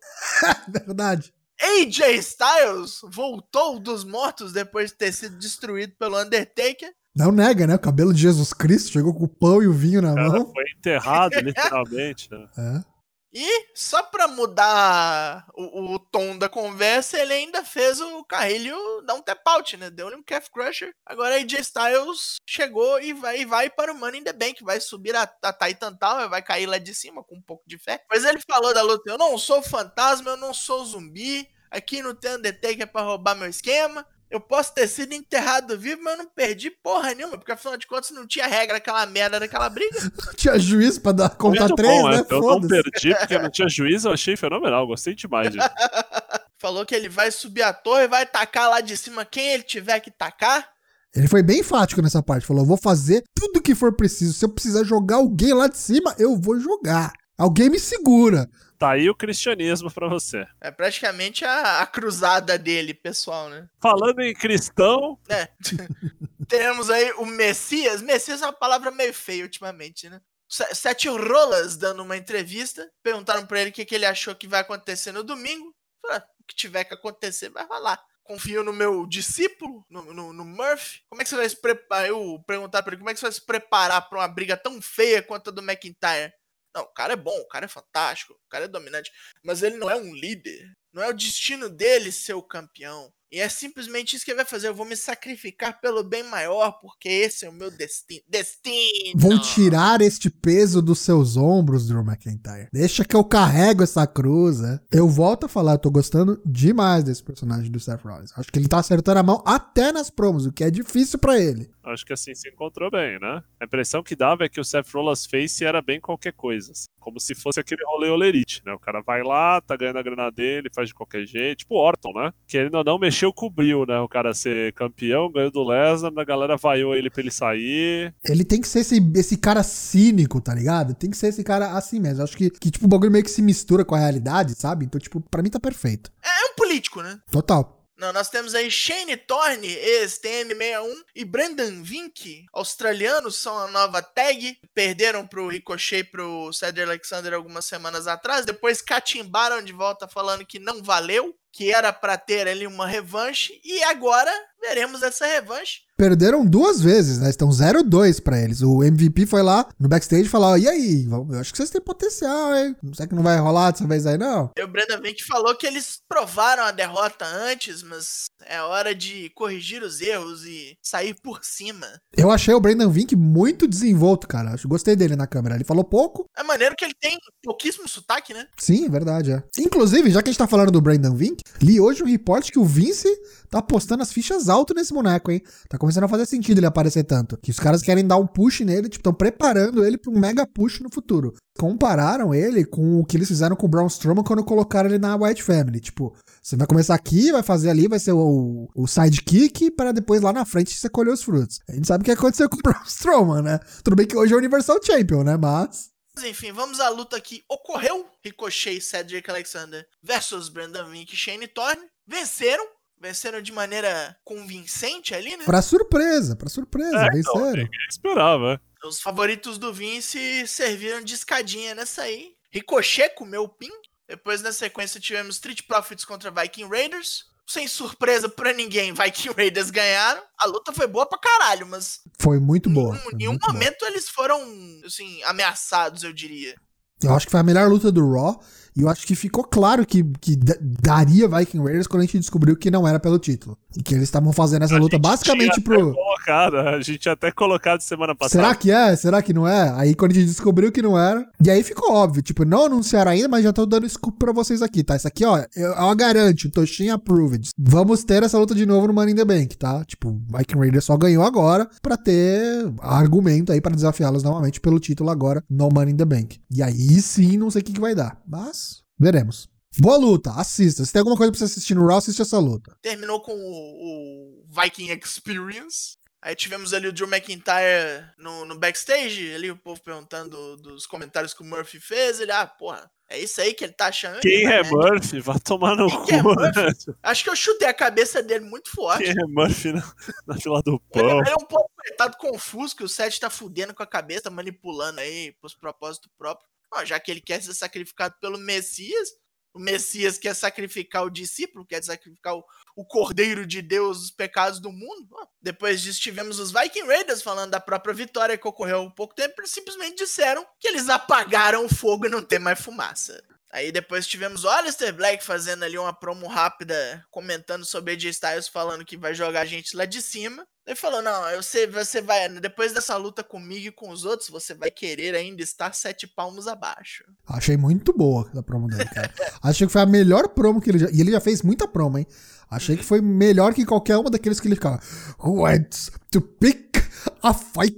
Verdade. AJ Styles voltou dos mortos depois de ter sido destruído pelo Undertaker. Não nega, né? O cabelo de Jesus Cristo chegou com o pão e o vinho na O mão. foi enterrado, literalmente, né? É. E só pra mudar o, o tom da conversa, ele ainda fez o Carrilho dar um tap out, né? Deu-lhe um calf crusher. Agora AJ Styles chegou e vai, e vai para o Money in the Bank, vai subir a, a Titan Tower, vai cair lá de cima com um pouco de fé. Mas ele falou da luta, eu não sou fantasma, eu não sou zumbi, aqui não tem Undertaker pra roubar meu esquema. Eu posso ter sido enterrado vivo, mas eu não perdi porra nenhuma, porque afinal de contas não tinha regra aquela merda daquela briga. Tinha juiz pra dar, contar Muito três, bom, né? é. Eu não perdi porque não tinha juiz, eu achei fenomenal, gostei demais disso. Falou que ele vai subir a torre, vai tacar lá de cima quem ele tiver que tacar. Ele foi bem enfático nessa parte. Falou: eu vou fazer tudo que for preciso. Se eu precisar jogar alguém lá de cima, eu vou jogar. Alguém me segura. Tá aí o cristianismo pra você. É praticamente a, a cruzada dele, pessoal, né? Falando em cristão, É. Temos aí o Messias. Messias é uma palavra meio feia ultimamente, né? Se- Sete Rolas dando uma entrevista. Perguntaram pra ele o que, que ele achou que vai acontecer no domingo. "Ah, o que tiver que acontecer vai rolar. Confio no meu discípulo, no, no, no Murphy. Como é que você vai se preparar? Eu perguntar pra ele como é que você vai se preparar pra uma briga tão feia quanto a do McIntyre. Não, o cara é bom, o cara é fantástico, o cara é dominante, mas ele não é um líder. Não é o destino dele ser o campeão. E é simplesmente isso que ele vai fazer. Eu vou me sacrificar pelo bem maior, porque esse é o meu destino. Destino! Vou tirar este peso dos seus ombros, Drew McIntyre. Deixa que eu carrego essa cruz, né? Eu volto a falar, eu tô gostando demais desse personagem do Seth Rollins. Acho que ele tá acertando a mão até nas promos, o que é difícil pra ele. acho que assim se encontrou bem, né? A impressão que dava é que o Seth Rollins face era bem qualquer coisa. assim, Como se fosse aquele rolê olerite, né? O cara vai lá, tá ganhando a grana dele, faz de qualquer jeito. Tipo o Orton, né? Querendo ou não, mexeu com o Bril, né? O cara ser campeão, ganhou do Lesnar, a galera vaiou ele pra ele sair. Ele tem que ser esse, esse cara cínico, tá ligado? Tem que ser esse cara assim mesmo. Acho que, que, tipo, o bagulho meio que se mistura com a realidade, sabe? Então, tipo, pra mim tá perfeito. É um político, né? Total. Não, nós temos aí Shane Thorne, ex-TM61, e Brandon Vink, australianos, são a nova tag. Perderam pro Ricochet e pro Cedric Alexander algumas semanas atrás. Depois catimbaram de volta falando que não valeu, que era pra ter ali uma revanche. E agora veremos essa revanche. Perderam duas vezes, né? Estão 0-2 pra eles. O MVP foi lá no backstage e falou: e aí? Eu acho que vocês têm potencial, hein? Não sei que não vai rolar dessa vez aí, não. E o Brandon Vink falou que eles provaram a derrota antes, mas é hora de corrigir os erros e sair por cima. Eu achei o Brandon Vink muito desenvolto, cara. Gostei dele na câmera. Ele falou pouco. É maneiro que ele tem pouquíssimo sotaque, né? Sim, é verdade, é. Inclusive, já que a gente tá falando do Brandon Vink, li hoje um report que o Vince tá apostando as fichas alto nesse boneco, hein? Tá começando a fazer sentido ele aparecer tanto. Que os caras querem dar um push nele, tipo, estão preparando ele pra um mega push no futuro. Compararam ele com o que eles fizeram com o Braun Strowman quando colocaram ele na White Family. Tipo, você vai começar aqui, vai fazer ali, vai ser o, o sidekick, para depois lá na frente você colher os frutos. A gente sabe o que aconteceu com o Braun Strowman, né? Tudo bem que hoje é o Universal Champion, né? Mas. Mas enfim, vamos à luta que ocorreu. Ricochet e Cedric Alexander versus Brandon Vink e Shane Thorne. Venceram. Venceram de maneira convincente ali, né? Pra surpresa, pra surpresa, É, então, venceram. ninguém esperava. Os favoritos do Vince serviram de escadinha nessa aí. Ricochet comeu o pin. Depois, na sequência, tivemos Street Profits contra Viking Raiders. Sem surpresa pra ninguém, Viking Raiders ganharam. A luta foi boa pra caralho, mas Foi muito boa. em nenhum muito boa. momento eles foram, assim, ameaçados, eu diria. Eu acho que foi a melhor luta do Raw. E eu acho que ficou claro que, que daria Viking Raiders quando a gente descobriu que não era pelo título. E que eles estavam fazendo essa A luta basicamente pro. Colocado, a gente tinha até colocado semana passada. Será que é? Será que não é? Aí quando a gente descobriu que não era. E aí ficou óbvio. Tipo, não anunciaram ainda, mas já tô dando scoop pra vocês aqui, tá? Isso aqui, ó, eu, eu garanto, Toshin approved. Vamos ter essa luta de novo no Money in the Bank, tá? Tipo, Viking Raiders só ganhou agora pra ter argumento aí pra desafiá-los novamente pelo título agora no Money in the Bank. E aí sim, não sei o que, que vai dar. Mas, veremos. Boa luta, assista. Se tem alguma coisa pra você assistir no Raw, assiste essa luta. Terminou com o, o Viking Experience. Aí tivemos ali o Drew McIntyre no, no backstage, ali o povo perguntando dos comentários que o Murphy fez. Ele, ah, porra, é isso aí que ele tá achando? Quem Ele, é "Mas, Murphy? Vai tomar no Quem que é cu. Murphy? né? Acho que eu chutei a cabeça dele muito forte. Quem é Murphy na, na fila do Ele, pão? ele é um pouco coitado confuso, que o Seth tá fudendo com a cabeça, manipulando aí pros propósitos próprios. Já que ele quer ser sacrificado pelo Messias, o Messias quer sacrificar o discípulo, quer sacrificar o, o Cordeiro de Deus dos pecados do mundo. Depois disso, tivemos os Viking Raiders falando da própria vitória que ocorreu há pouco tempo. Eles simplesmente disseram que eles apagaram o fogo e não tem mais fumaça. Aí depois tivemos o Alistair Black fazendo ali uma promo rápida, comentando sobre AJ Styles, falando que vai jogar a gente lá de cima. Ele falou, não, eu você vai, depois dessa luta comigo e com os outros, você vai querer ainda estar sete palmos abaixo. Achei muito boa a promo dele, cara. Achei que foi a melhor promo que ele já. E ele já fez muita promo, hein? Achei que foi melhor que qualquer uma daqueles que ele ficava. Who wants to pick a fight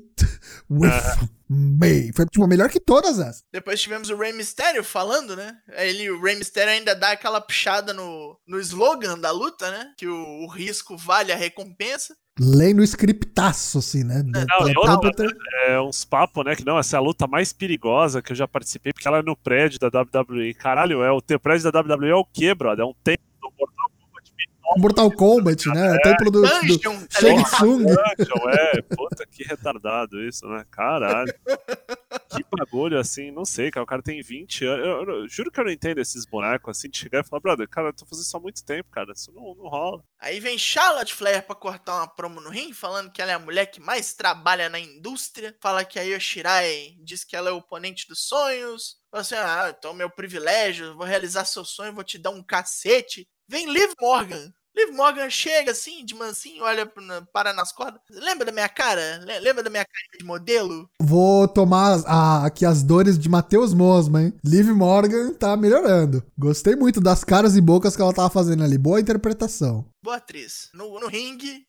with me? Foi, tipo, melhor que todas essas. Depois tivemos o Rey Mysterio falando, né? Ele, o Rey Mysterio ainda dá aquela puxada no, no slogan da luta, né? Que o, o risco vale a recompensa. Lendo o scriptaço, assim, né? Não, pela- outra, pela- É uns papos, né? Que não, essa é a luta mais perigosa que eu já participei, porque ela é no prédio da WWE. Caralho, é o teu prédio da WWE é o quê, brother? É um templo do Mortal Kombat Mortal Kombat, né? O templo do, do Dungeon, tá Shang? Tsung. Dungeon, é. Puta, que retardado isso, né? Caralho. Que bagulho assim, não sei, cara. O cara tem 20 anos. Eu, eu- eu juro que eu não entendo esses bonecos assim de chegar e falar, brother, cara, eu tô fazendo isso há muito tempo, cara. Isso não, não rola. Aí vem Charlotte Flair pra cortar uma promo no ring, falando que ela é a mulher que mais trabalha na indústria. Fala que a Io Shirai diz que ela é o oponente dos sonhos. Fala assim, ah, então meu privilégio, vou realizar seu sonho, vou te dar um cacete. Vem Liv Morgan. Liv Morgan chega assim, de mansinho, olha para nas cordas. Lembra da minha cara? Le- Lembra da minha cara de modelo? Vou tomar a- aqui as dores de Matheus Mosman, hein? Liv Morgan tá melhorando. Gostei muito das caras e bocas que ela tava fazendo ali. Boa interpretação. Boa atriz. No, no ringue,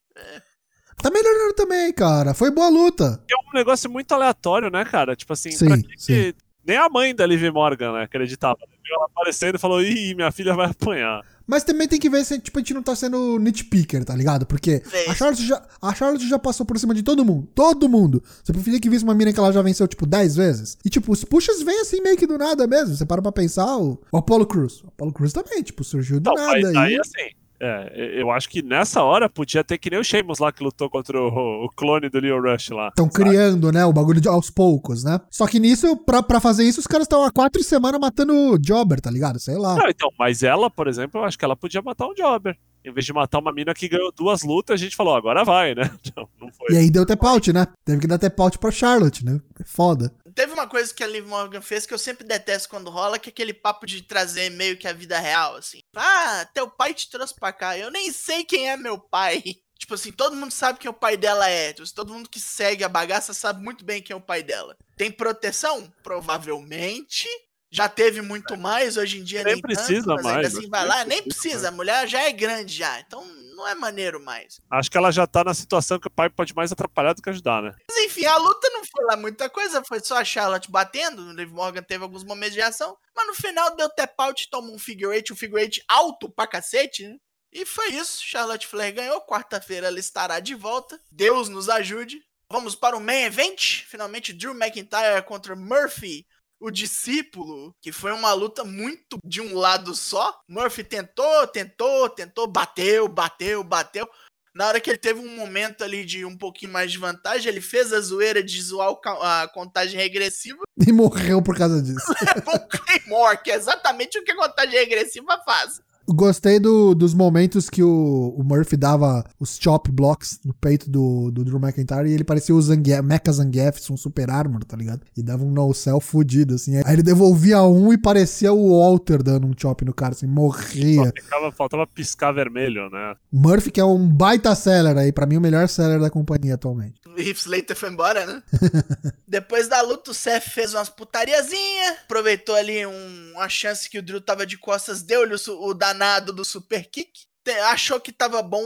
Tá melhorando também, cara. Foi boa luta. É um negócio muito aleatório, né, cara? Tipo assim, Sim, pra que sim. que- Nem a mãe da Liv Morgan, né, acreditava. Viu ela aparecendo e falou, ih, minha filha vai apanhar. Mas também tem que ver se tipo, a gente não tá sendo nitpicker, tá ligado? Porque a Charlotte, já, a Charlotte já passou por cima de todo mundo. Todo mundo. Você preferia que visse uma mina que ela já venceu, tipo, 10 vezes? E, tipo, os pushes vêm assim meio que do nada mesmo. Você para pra pensar, o, o Apollo Cruz. O Apollo Cruz também, tipo, surgiu do Não, nada. mas aí aí. assim. É, eu acho que nessa hora podia ter que nem o Sheamus lá que lutou contra o, o clone do Leo Rush lá. Estão criando, né, o bagulho de, aos poucos, né? Só que nisso, pra, pra fazer isso, os caras estão há quatro semanas matando o Jobber, tá ligado? Sei lá. Não, então, mas ela, por exemplo, eu acho que ela podia matar um Jobber. Em vez de matar uma mina que ganhou duas lutas, a gente falou, agora vai, né? Não, não foi. E aí deu tap out, né? Teve que dar tap out pra Charlotte, né? É foda. Teve uma coisa que a Liv Morgan fez que eu sempre detesto quando rola, que é aquele papo de trazer meio que a vida real, assim. Ah, teu pai te trouxe pra cá. Eu nem sei quem é meu pai. Tipo assim, todo mundo sabe quem o pai dela é. Todo mundo que segue a bagaça sabe muito bem quem é o pai dela. Tem proteção? Provavelmente. Já teve muito mais, hoje em dia Nem nem, precisa tanto, mais, assim vai lá, nem precisa. A mulher já é grande já, então não é maneiro mais. Acho que ela já tá na situação que o pai pode mais atrapalhar do que ajudar, né? Mas enfim, a luta não foi lá muita coisa, foi só a Charlotte batendo. O Liv Morgan teve alguns momentos de ação, mas no final deu tap out, tomou um figure eight, um figure eight alto pra cacete, né? E foi isso. Charlotte Flair ganhou. Quarta-feira ela estará de volta. Deus nos ajude. Vamos para o main event. Finalmente, Drew McIntyre contra Murphy, o discípulo, que foi uma luta muito de um lado só. Murphy tentou, tentou, tentou, bateu, bateu, bateu. Na hora que ele teve um momento ali de um pouquinho mais de vantagem, ele fez a zoeira de zoar a contagem regressiva. E morreu por causa disso. Levou um Claymore, que é exatamente o que a contagem regressiva faz. Gostei do- dos momentos que o, o Murphy dava os chop blocks no peito do, do Drew McIntyre e ele parecia o Zangief, Mecha Zangief, um super armor, tá ligado? E dava um no-cell fudido, assim. Aí ele devolvia um e parecia o Walter dando um chop no cara, assim, morria. Só ficava, faltava piscar vermelho, né? Murphy, que é um baita seller aí, pra mim o melhor seller da companhia atualmente. O Heath Slater foi embora, né? Depois da luta, o Seth fez umas putariazinha, aproveitou ali um- uma chance que o Drew tava de costas, deu-lhe o, o danado do super kick. Achou que tava bom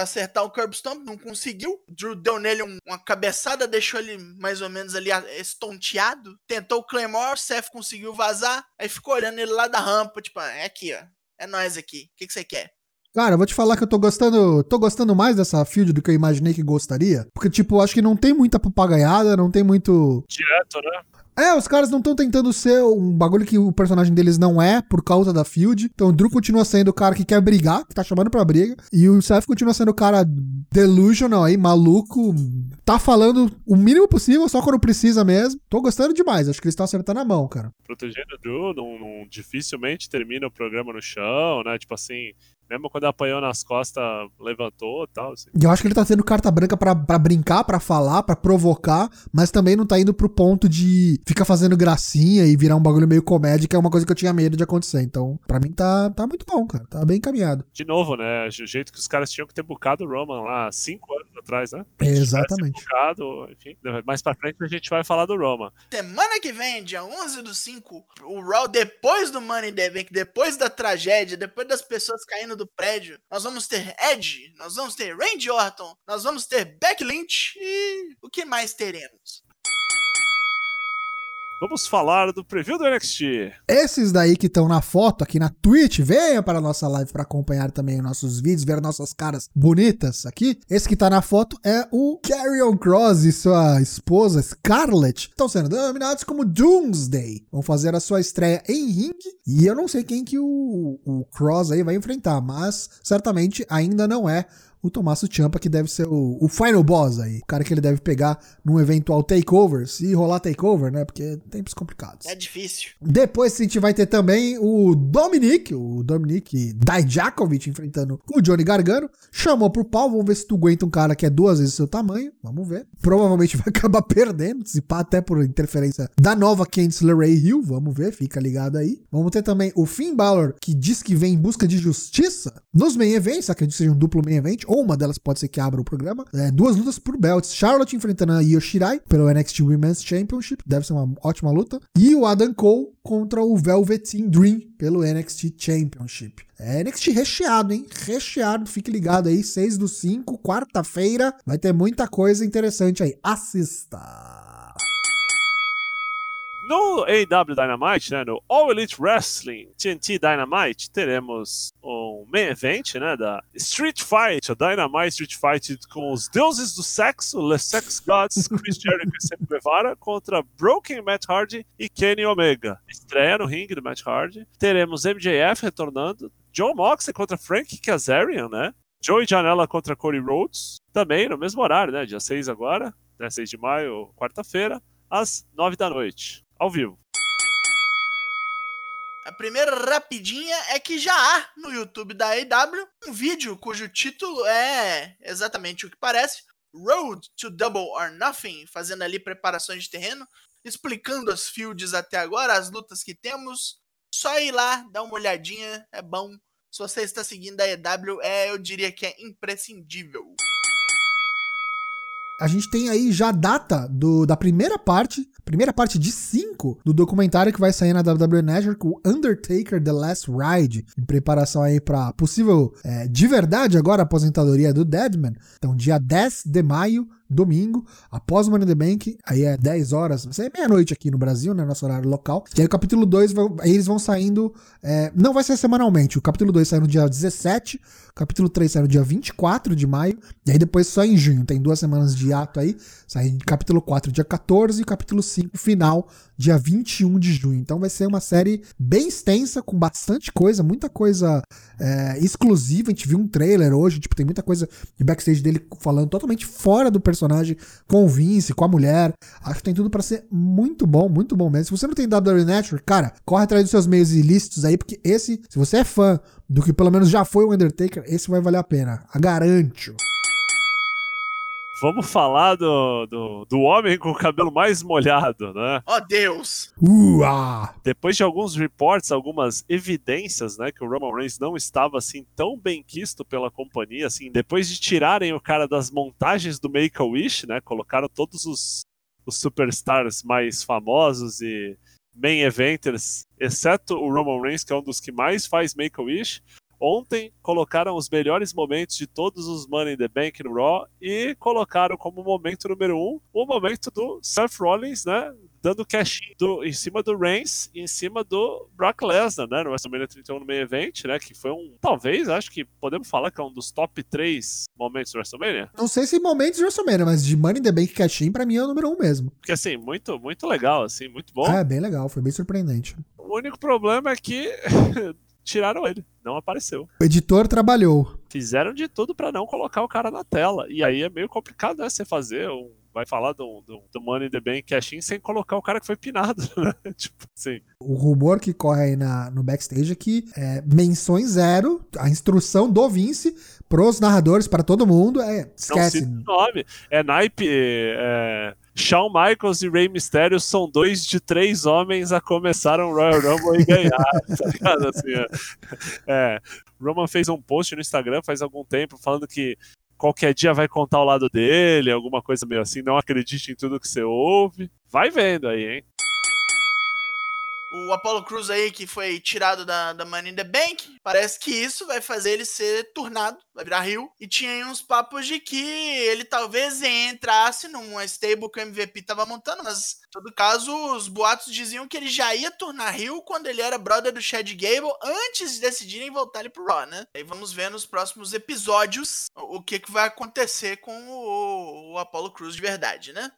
acertar o curb stomp, não conseguiu. Drew deu nele um- uma cabeçada, deixou ele mais ou menos ali estonteado. Tentou o Claymore, Seth conseguiu vazar. Aí ficou olhando ele lá da rampa, tipo, "Ah, é aqui, ó. É nós aqui. O que que você quer? Cara, eu vou te falar que eu tô gostando, tô gostando mais dessa field do que eu imaginei que gostaria. Porque, tipo, acho que não tem muita papagaiada, não tem muito. Direto, né? É, os caras não estão tentando ser um bagulho que o personagem deles não é por causa da field. Então o Drew continua sendo o cara que quer brigar, que tá chamando pra briga. E o Seth continua sendo o cara delusional aí, maluco. Tá falando o mínimo possível, só quando precisa mesmo. Tô gostando demais, acho que eles estão acertando a mão, cara. Protegendo o Drew, não, não- dificilmente termina o programa no chão, né? Tipo assim, mesmo quando apanhou nas costas, levantou e tal. Assim. E eu acho que ele tá tendo carta branca pra, pra brincar, pra falar, pra provocar, mas também não tá indo pro ponto de ficar fazendo gracinha e virar um bagulho meio comédia, que é uma coisa que eu tinha medo de acontecer. Então, pra mim tá, tá muito bom, cara. Tá bem encaminhado. De novo, né? O jeito que os caras tinham que ter bucado o Roman lá cinco anos atrás, né? Exatamente. Bucado, enfim, mais pra frente a gente vai falar do Roman. Semana que vem, dia 11 do 5, o Raw, depois do Money in the Bank, depois da tragédia, depois das pessoas caindo do prédio, nós vamos ter Edge, nós vamos ter Randy Orton, nós vamos ter Becky Lynch e o que mais teremos? Vamos falar do preview do NXT. Esses daí que estão na foto aqui na Twitch, venha para a nossa live para acompanhar também os nossos vídeos, ver nossas caras bonitas aqui. Esse que tá na foto é o Carrion Cross e sua esposa Scarlett. Estão sendo denominados como Doomsday. Vão fazer a sua estreia em ringue. E eu não sei quem que o, o Cross aí vai enfrentar, mas certamente ainda não é o Tommaso Ciampa, que deve ser o, o final boss aí. O cara que ele deve pegar num eventual takeover, se rolar takeover, né? Porque tempos complicados. É difícil. Depois a gente vai ter também o Dominic, o Dominic Dijakovic enfrentando o Johnny Gargano. Chamou pro pau, vamos ver se tu aguenta um cara que é duas vezes o seu tamanho. Vamos ver. Provavelmente vai acabar perdendo, se pá, até por interferência da nova Candice LeRae Hill. Vamos ver, fica ligado aí. Vamos ter também o Finn Balor, que diz que vem em busca de justiça nos main events, acredito que seja um duplo main event, ou uma delas pode ser que abra o programa. É, duas lutas por belts. Charlotte enfrentando a Io Shirai pelo NXT Women's Championship, deve ser uma ótima luta. E o Adam Cole contra o Velveteen Dream pelo NXT Championship. É NXT recheado, hein? Recheado, fique ligado aí, 6 do 5, quarta-feira, vai ter muita coisa interessante aí. Assista! No AW Dynamite, né, no All Elite Wrestling TNT Dynamite, teremos um main event, né, da Street Fight, a Dynamite Street Fight com os deuses do sexo, The Sex Gods, Chris Jericho e Sammy Guevara, contra Broken Matt Hardy e Kenny Omega. Estreia no ringue do Matt Hardy. Teremos MJF retornando, John Moxley contra Frank Kazarian, né, Joey Janela contra Cody Rhodes, também no mesmo horário, né, dia 6 agora, né, 6 de maio, quarta-feira, às 9 da noite ao vivo. A primeira rapidinha é que já há no YouTube da AEW um vídeo cujo título é exatamente o que parece: Road to Double or Nothing, fazendo ali preparações de terreno, explicando as fields até agora, as lutas que temos. Só ir lá, dar uma olhadinha, é bom. Se você está seguindo a EW, é, eu diria que é imprescindível. A gente tem aí já a data do, da primeira parte, primeira parte de 5 do documentário que vai sair na WWE Network, o Undertaker The Last Ride, em preparação aí para possível, é, de verdade agora, aposentadoria do Deadman. Então, dia 10 de maio, domingo, após o Money in the Bank, aí é 10 horas, vai ser meia-noite aqui no Brasil, né, nosso horário local. E aí o capítulo 2, aí eles vão saindo, é, não vai ser semanalmente, o capítulo 2 sai no dia 17, o capítulo 3 sai no dia 24 de maio, e aí depois só em junho, tem duas semanas de ato aí, sai capítulo 4 dia 14 e capítulo 5 final dia 21 de junho. Então vai ser uma série bem extensa, com bastante coisa, muita coisa é, exclusiva. A gente viu um trailer hoje, tipo, tem muita coisa de backstage dele falando totalmente fora do personagem, com o Vince, com a mulher. Acho que tem tudo para ser muito bom, muito bom mesmo. Se você não tem WWE Network, cara, corre atrás dos seus meios ilícitos aí, porque esse, se você é fã do que pelo menos já foi o Undertaker, esse vai valer a pena. A garanto. Vamos falar do, do, do, homem com o cabelo mais molhado, né? Oh, Deus! Uá! Depois de alguns reports, algumas evidências, né, que o Roman Reigns não estava assim tão bem quisto pela companhia, assim, depois de tirarem o cara das montagens do Make-A-Wish, né, colocaram todos os, os superstars mais famosos e main eventers, exceto o Roman Reigns, que é um dos que mais faz Make-A-Wish, Ontem colocaram os melhores momentos de todos os Money in the Bank no Raw e colocaram como momento número um o momento do Seth Rollins, né? Dando cash do, em cima do Reigns e em cima do Brock Lesnar, né? No WrestleMania 31 no meio event, né? Que foi um. Talvez, acho que podemos falar que é um dos top 3 momentos do WrestleMania. Não sei se momentos de WrestleMania, mas de Money in the Bank cash pra mim é o número um mesmo. Porque assim, muito, muito legal, assim, muito bom. É, bem legal, foi bem surpreendente. O único problema é que tiraram ele. Não apareceu. O editor trabalhou. Fizeram de tudo para não colocar o cara na tela. E aí é meio complicado, né? Você fazer um. Vai falar do, do, do Money in the Bank cash sem colocar o cara que foi pinado, né? tipo assim. O rumor que corre aí na, no backstage é que é, menções zero, a instrução do Vince pros narradores, para todo mundo, é. Esquece. Não nome. É naipe. É, Shawn Michaels e Rey Mysterio são dois de três homens a começar um Royal Rumble e ganhar, tá ligado? Assim, é. é. Roman fez um post no Instagram faz algum tempo falando que qualquer dia vai contar o lado dele, alguma coisa meio assim, não acredite em tudo que você ouve. Vai vendo aí, hein? O Apollo Cruz aí que foi tirado da, da Money in the Bank, parece que isso vai fazer ele ser turnado, vai virar Rio. E tinha aí uns papos de que ele talvez entrasse numa stable que o MVP tava montando, mas em todo caso os boatos diziam que ele já ia turnar Rio quando ele era brother do Chad Gable antes de decidirem voltar ele pro Raw, né? Aí vamos ver nos próximos episódios o que, que vai acontecer com o, o Apollo Cruz de verdade, né?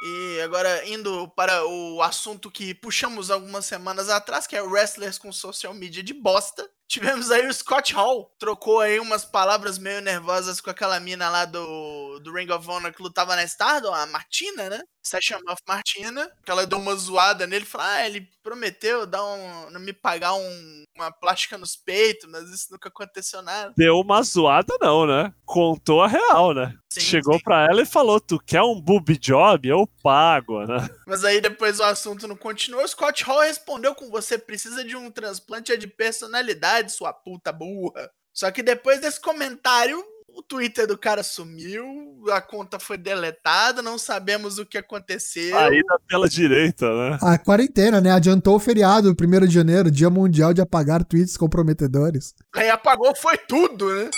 E agora, indo para o assunto que puxamos algumas semanas atrás, que é wrestlers com social media de bosta. Tivemos aí o Scott Hall, trocou aí umas palavras meio nervosas com aquela mina lá do, do Ring of Honor que lutava na Stardom, a Martina, né? Session of Martina, que ela deu uma zoada nele, falou, ah, ele prometeu dar um, me pagar um, uma plástica nos peitos, mas isso nunca aconteceu nada. Deu uma zoada não, né? Contou a real, né? Sim, Chegou sim. pra ela e falou, tu quer um boob job? Eu pago, né? Mas aí depois o assunto não continuou, Scott Hall respondeu com você precisa de um transplante de personalidade, sua puta burra. Só que depois desse comentário, o Twitter do cara sumiu, a conta foi deletada, não sabemos o que aconteceu. Aí na tela direita, né? A quarentena, né? Adiantou o feriado, 1 de janeiro, dia mundial de apagar tweets comprometedores. Aí apagou foi tudo, né?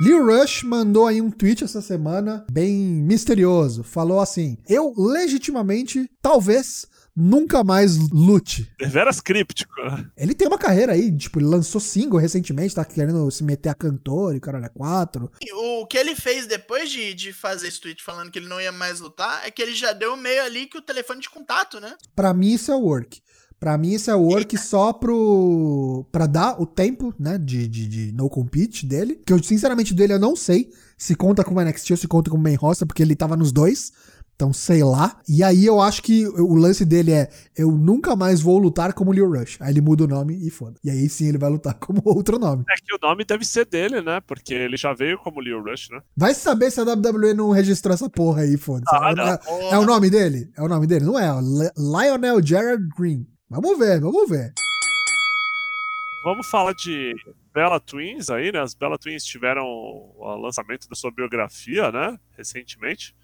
Lil Rush mandou aí um tweet essa semana bem misterioso. Falou assim: Eu legitimamente, talvez, nunca mais lute. Deveras críptico. Né? Ele tem uma carreira aí, tipo, ele lançou single recentemente, tá querendo se meter a cantor e caralho, é quatro. O que ele fez depois de, de fazer esse tweet falando que ele não ia mais lutar é que ele já deu meio ali que o telefone de contato, né? Pra mim isso é work. Pra mim, isso é work só pro. pra dar o tempo, né? De, de, de no compete dele. Que eu, sinceramente, dele eu não sei se conta como NXT ou se conta como main roster, porque ele tava nos dois. Então, sei lá. E aí eu acho que o lance dele é: eu nunca mais vou lutar como Lil Rush. Aí ele muda o nome e foda. E aí sim ele vai lutar como outro nome. É que o nome deve ser dele, né? Porque ele já veio como Lil Rush, né? Vai saber se a WWE não registrou essa porra aí, foda-se. Ah, é, é, o nome dele? É o nome dele? Não é? Lionel Jared Green. Vamos ver, vamos ver. Vamos falar de Bella Twins aí, né? As Bella Twins tiveram o lançamento da sua biografia, né? Recentemente.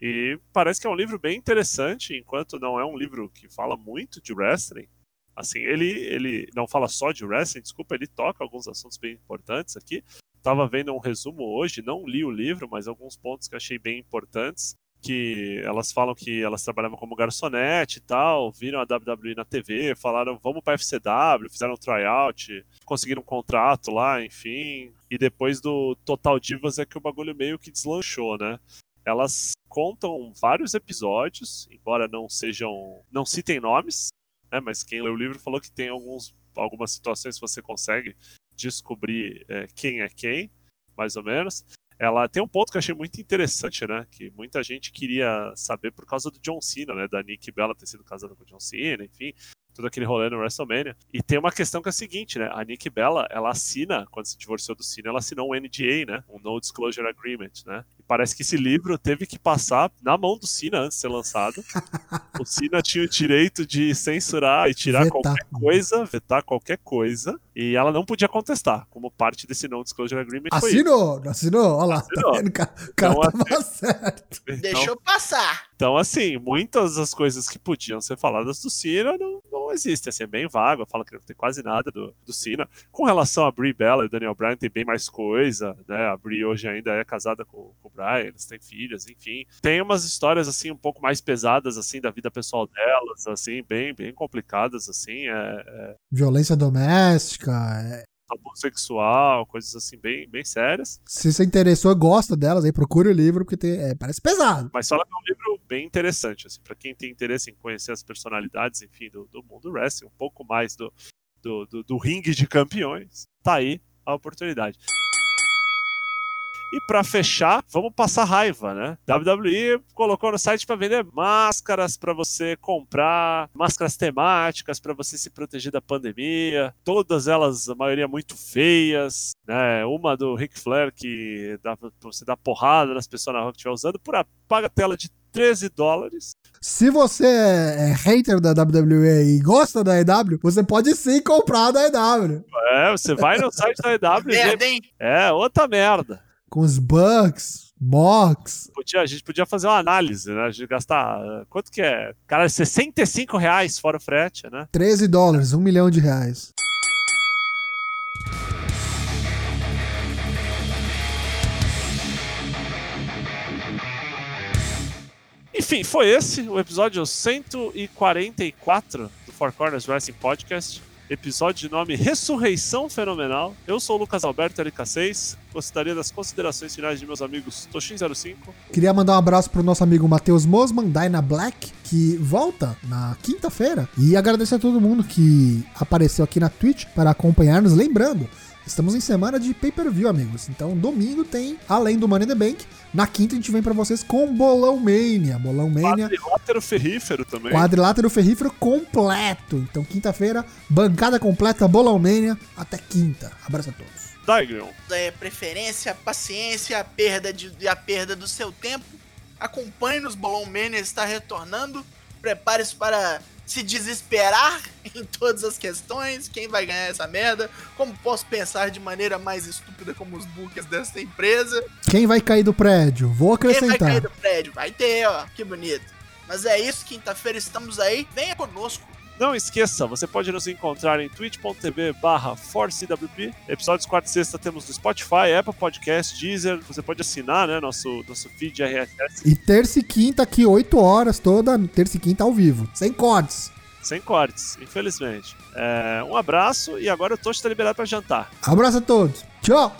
E parece que é um livro bem interessante, enquanto não é um livro que fala muito de wrestling. Assim, ele, ele não fala só de wrestling, desculpa, ele toca alguns assuntos bem importantes aqui. tava vendo um resumo hoje, não li o livro, mas alguns pontos que achei bem importantes que elas falam que elas trabalhavam como garçonete e tal, viram a WWE na TV, falaram vamos para FCW, fizeram um tryout, conseguiram um contrato lá, enfim. E depois do Total Divas é que o bagulho meio que deslanchou, né? Elas contam vários episódios, embora não sejam, não citem nomes, né? Mas quem leu o livro falou que tem alguns, algumas situações que você consegue descobrir é, quem é quem, mais ou menos ela tem um ponto que eu achei muito interessante, né? Que muita gente queria saber por causa do John Cena, né? Da Nick Bella ter sido casada com o John Cena, enfim todo aquele rolê no WrestleMania. E tem uma questão que é a seguinte, né? A Nick Bella, ela assina, quando se divorciou do Cena, ela assinou um NDA, né? Um No Disclosure Agreement, né? E parece que esse livro teve que passar na mão do Cena antes de ser lançado. o Cena tinha o direito de censurar e tirar vetar. qualquer coisa, vetar qualquer coisa, e ela não podia contestar, como parte desse No Disclosure Agreement. Assinou, assinou, olha lá, tá assinou. tá vendo? O cara então, tava assim, certo. Então, Deixou passar. Então, assim, muitas das coisas que podiam ser faladas do Cena não, existe, assim, é bem vago, fala que não tem quase nada do, do Cena. Com relação a Brie Bella e o Daniel Bryan, tem bem mais coisa, né? A Brie hoje ainda é casada com, com o Bryan, eles têm filhas, enfim. Tem umas histórias, assim, um pouco mais pesadas, assim, da vida pessoal delas, assim, bem, bem complicadas, assim, é... é... Violência doméstica, é abuso sexual, coisas assim bem, bem sérias. Se você interessou, gosta delas, aí procure o livro, porque tem, é, parece pesado. Mas fala que é um livro bem interessante, assim, para quem tem interesse em conhecer as personalidades, enfim, do, do mundo wrestling, um pouco mais do, do, do, do ringue de campeões, tá aí a oportunidade. E para fechar, vamos passar raiva, né? WWE colocou no site para vender máscaras para você comprar, máscaras temáticas para você se proteger da pandemia. Todas elas, a maioria muito feias, né? Uma do Ric Flair que dá pra você dar porrada nas pessoas na rua que estiver usando por a paga tela de 13 dólares. Se você é hater da WWE e gosta da EW, você pode sim comprar da EW. É, você vai no site da EW. merda, hein? É, outra merda com os bugs, mocks. Podia, a gente podia fazer uma análise, né? A gente gastar. Quanto que é? Cara, 65 reais fora o frete, né? 13 dólares, um milhão de reais. Enfim, foi esse o episódio 144 do Four Corners Wrestling Podcast episódio de nome Ressurreição Fenomenal. Eu sou o Lucas Alberto LK6. Gostaria das considerações finais de meus amigos Toshin05. Queria mandar um abraço pro nosso amigo Matheus Mosman, Dyna Black, que volta na quinta-feira. E agradecer a todo mundo que apareceu aqui na Twitch para acompanhar-nos. Lembrando, Estamos em semana de pay-per-view, amigos. Então, domingo tem, além do Money in the Bank, na quinta a gente vem para vocês com Bolão Mania. Bolão Mania. Quadrilátero ferrífero também. Quadrilátero ferrífero completo. Então, quinta-feira, bancada completa, Bolão Mania. Até quinta. Abraço a todos. Daigron. É, preferência, paciência, a perda, de, a perda do seu tempo. Acompanhe nos Bolão Mania está retornando. Prepare-se para se desesperar em todas as questões, quem vai ganhar essa merda, como posso pensar de maneira mais estúpida como os bookers dessa empresa. Quem vai cair do prédio? Vou acrescentar. Quem vai cair do prédio? Vai ter, ó, que bonito. Mas é isso, quinta-feira estamos aí, venha conosco. Não esqueça, você pode nos encontrar em twitch.tv barra ForceWP. Episódios quarta e sexta temos no Spotify, Apple Podcast, Deezer. Você pode assinar, né, nosso, nosso feed RSS. E terça e quinta aqui, 8 horas, toda terça e quinta ao vivo. Sem cortes. Sem cortes, infelizmente. É, um abraço e agora o Tocho está liberado para jantar. Abraço a todos. Tchau!